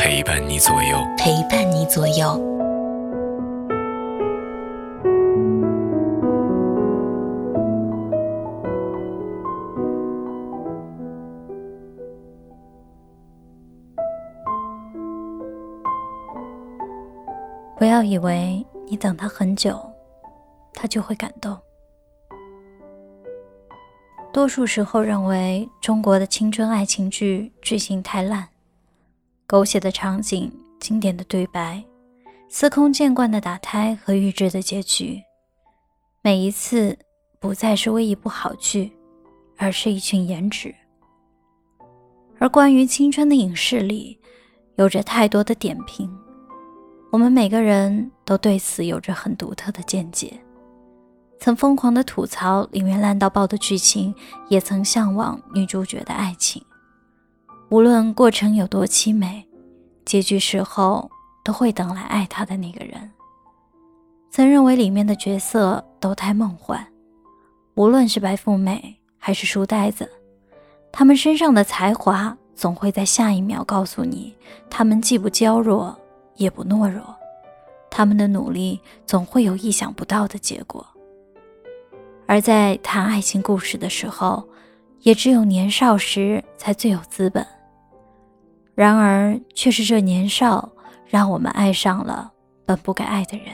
陪伴你左右，陪伴你左右。不要以为你等他很久，他就会感动。多数时候认为中国的青春爱情剧剧情太烂。狗血的场景，经典的对白，司空见惯的打胎和预知的结局，每一次不再是为一部好剧，而是一群颜值。而关于青春的影视里，有着太多的点评，我们每个人都对此有着很独特的见解，曾疯狂的吐槽里面烂到爆的剧情，也曾向往女主角的爱情。无论过程有多凄美，结局时候都会等来爱他的那个人。曾认为里面的角色都太梦幻，无论是白富美还是书呆子，他们身上的才华总会在下一秒告诉你，他们既不娇弱也不懦弱，他们的努力总会有意想不到的结果。而在谈爱情故事的时候，也只有年少时才最有资本。然而，却是这年少让我们爱上了本不该爱的人，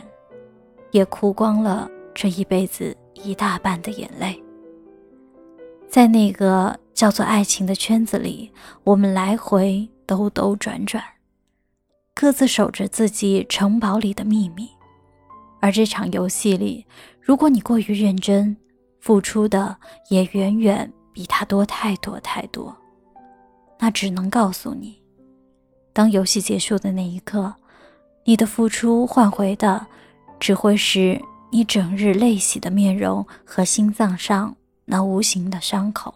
也哭光了这一辈子一大半的眼泪。在那个叫做爱情的圈子里，我们来回兜兜转转，各自守着自己城堡里的秘密。而这场游戏里，如果你过于认真，付出的也远远比他多太多太多，那只能告诉你。当游戏结束的那一刻，你的付出换回的，只会是你整日泪洗的面容和心脏上那无形的伤口。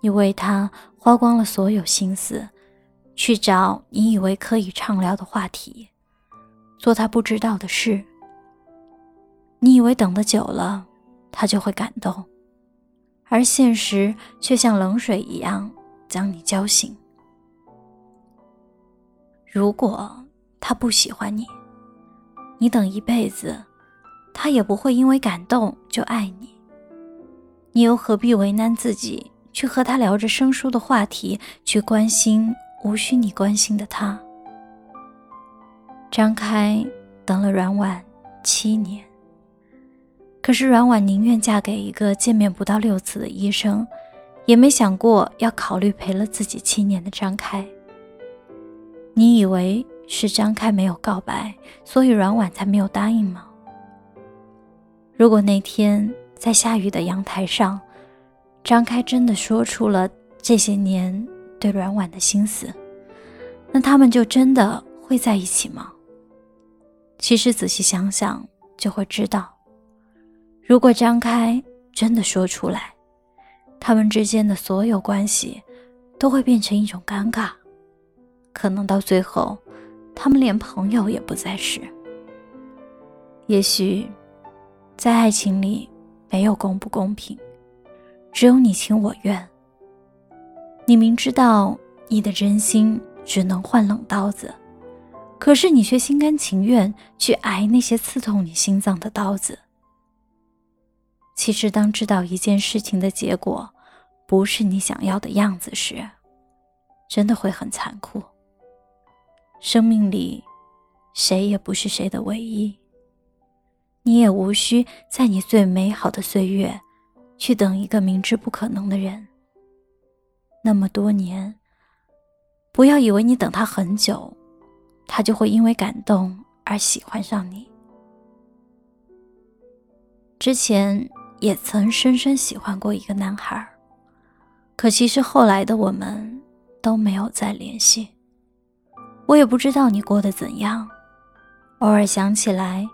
你为他花光了所有心思，去找你以为可以畅聊的话题，做他不知道的事。你以为等得久了，他就会感动，而现实却像冷水一样将你浇醒。如果他不喜欢你，你等一辈子，他也不会因为感动就爱你。你又何必为难自己，去和他聊着生疏的话题，去关心无需你关心的他？张开等了阮婉七年，可是阮婉宁愿嫁给一个见面不到六次的医生，也没想过要考虑陪了自己七年的张开。你以为是张开没有告白，所以阮婉才没有答应吗？如果那天在下雨的阳台上，张开真的说出了这些年对阮婉的心思，那他们就真的会在一起吗？其实仔细想想就会知道，如果张开真的说出来，他们之间的所有关系都会变成一种尴尬。可能到最后，他们连朋友也不再是。也许，在爱情里没有公不公平，只有你情我愿。你明知道你的真心只能换冷刀子，可是你却心甘情愿去挨那些刺痛你心脏的刀子。其实，当知道一件事情的结果不是你想要的样子时，真的会很残酷。生命里，谁也不是谁的唯一。你也无需在你最美好的岁月，去等一个明知不可能的人。那么多年，不要以为你等他很久，他就会因为感动而喜欢上你。之前也曾深深喜欢过一个男孩，可其实后来的我们都没有再联系。我也不知道你过得怎样，偶尔想起来，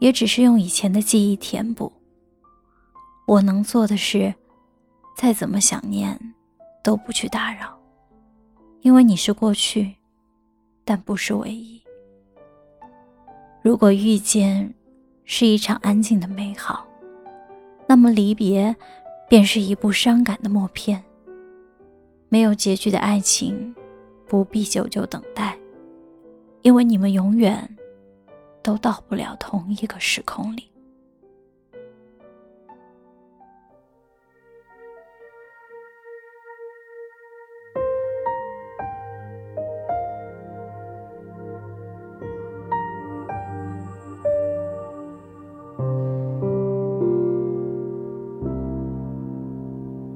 也只是用以前的记忆填补。我能做的是，再怎么想念，都不去打扰，因为你是过去，但不是唯一。如果遇见是一场安静的美好，那么离别便是一部伤感的默片。没有结局的爱情，不必久久等待。因为你们永远都到不了同一个时空里。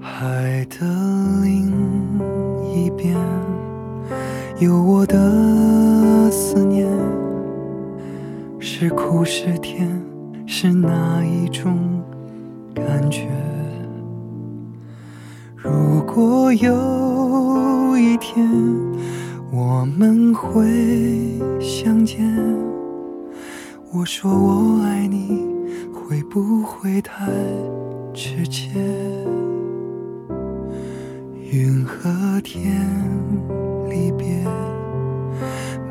海的另一边有我的。思念是苦是甜，是哪一种感觉？如果有一天我们会相见，我说我爱你，会不会太直接？云和天离别。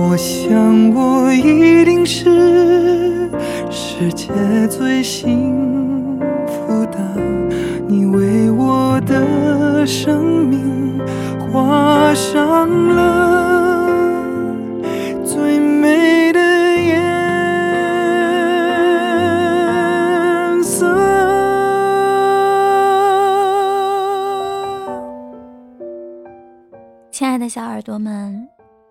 我想我一定是世界最幸福的。你为我的生命画上了最美的颜色。亲爱的小耳朵们，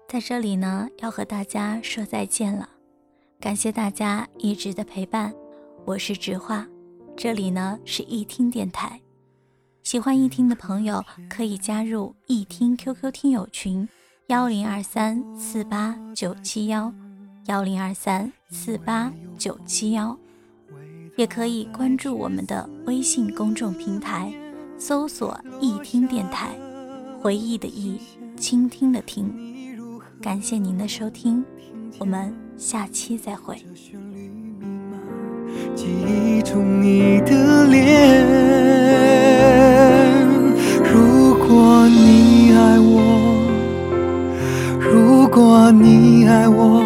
在这里呢，要和大家说再见了。感谢大家一直的陪伴，我是直话，这里呢是易听电台。喜欢易听的朋友可以加入易听 QQ 听友群：幺零二三四八九七幺，幺零二三四八九七幺。也可以关注我们的微信公众平台，搜索易听电台，回忆的忆。倾听的听，感谢您的收听，我们下期再会。记忆中你的脸，如果你爱我，如果你爱我，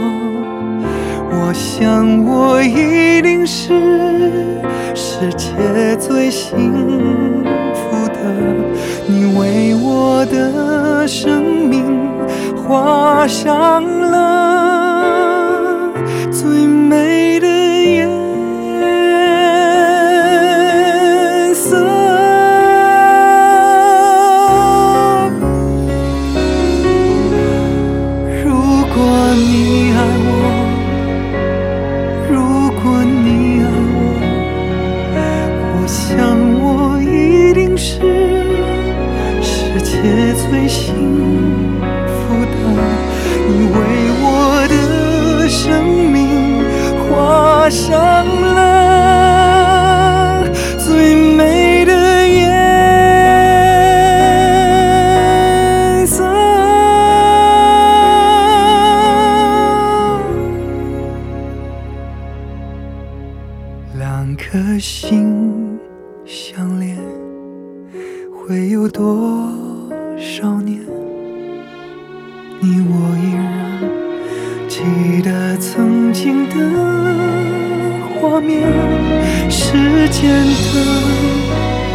我想我一定是世界最幸福的。你为我的生画上了。了最美的颜色。两颗心相连，会有多？少年，你我依然记得曾经的面。时间的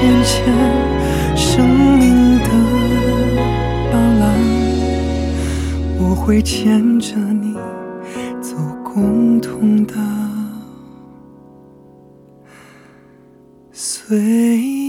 变迁，生命的斑斓，我会牵着你走共同的岁月。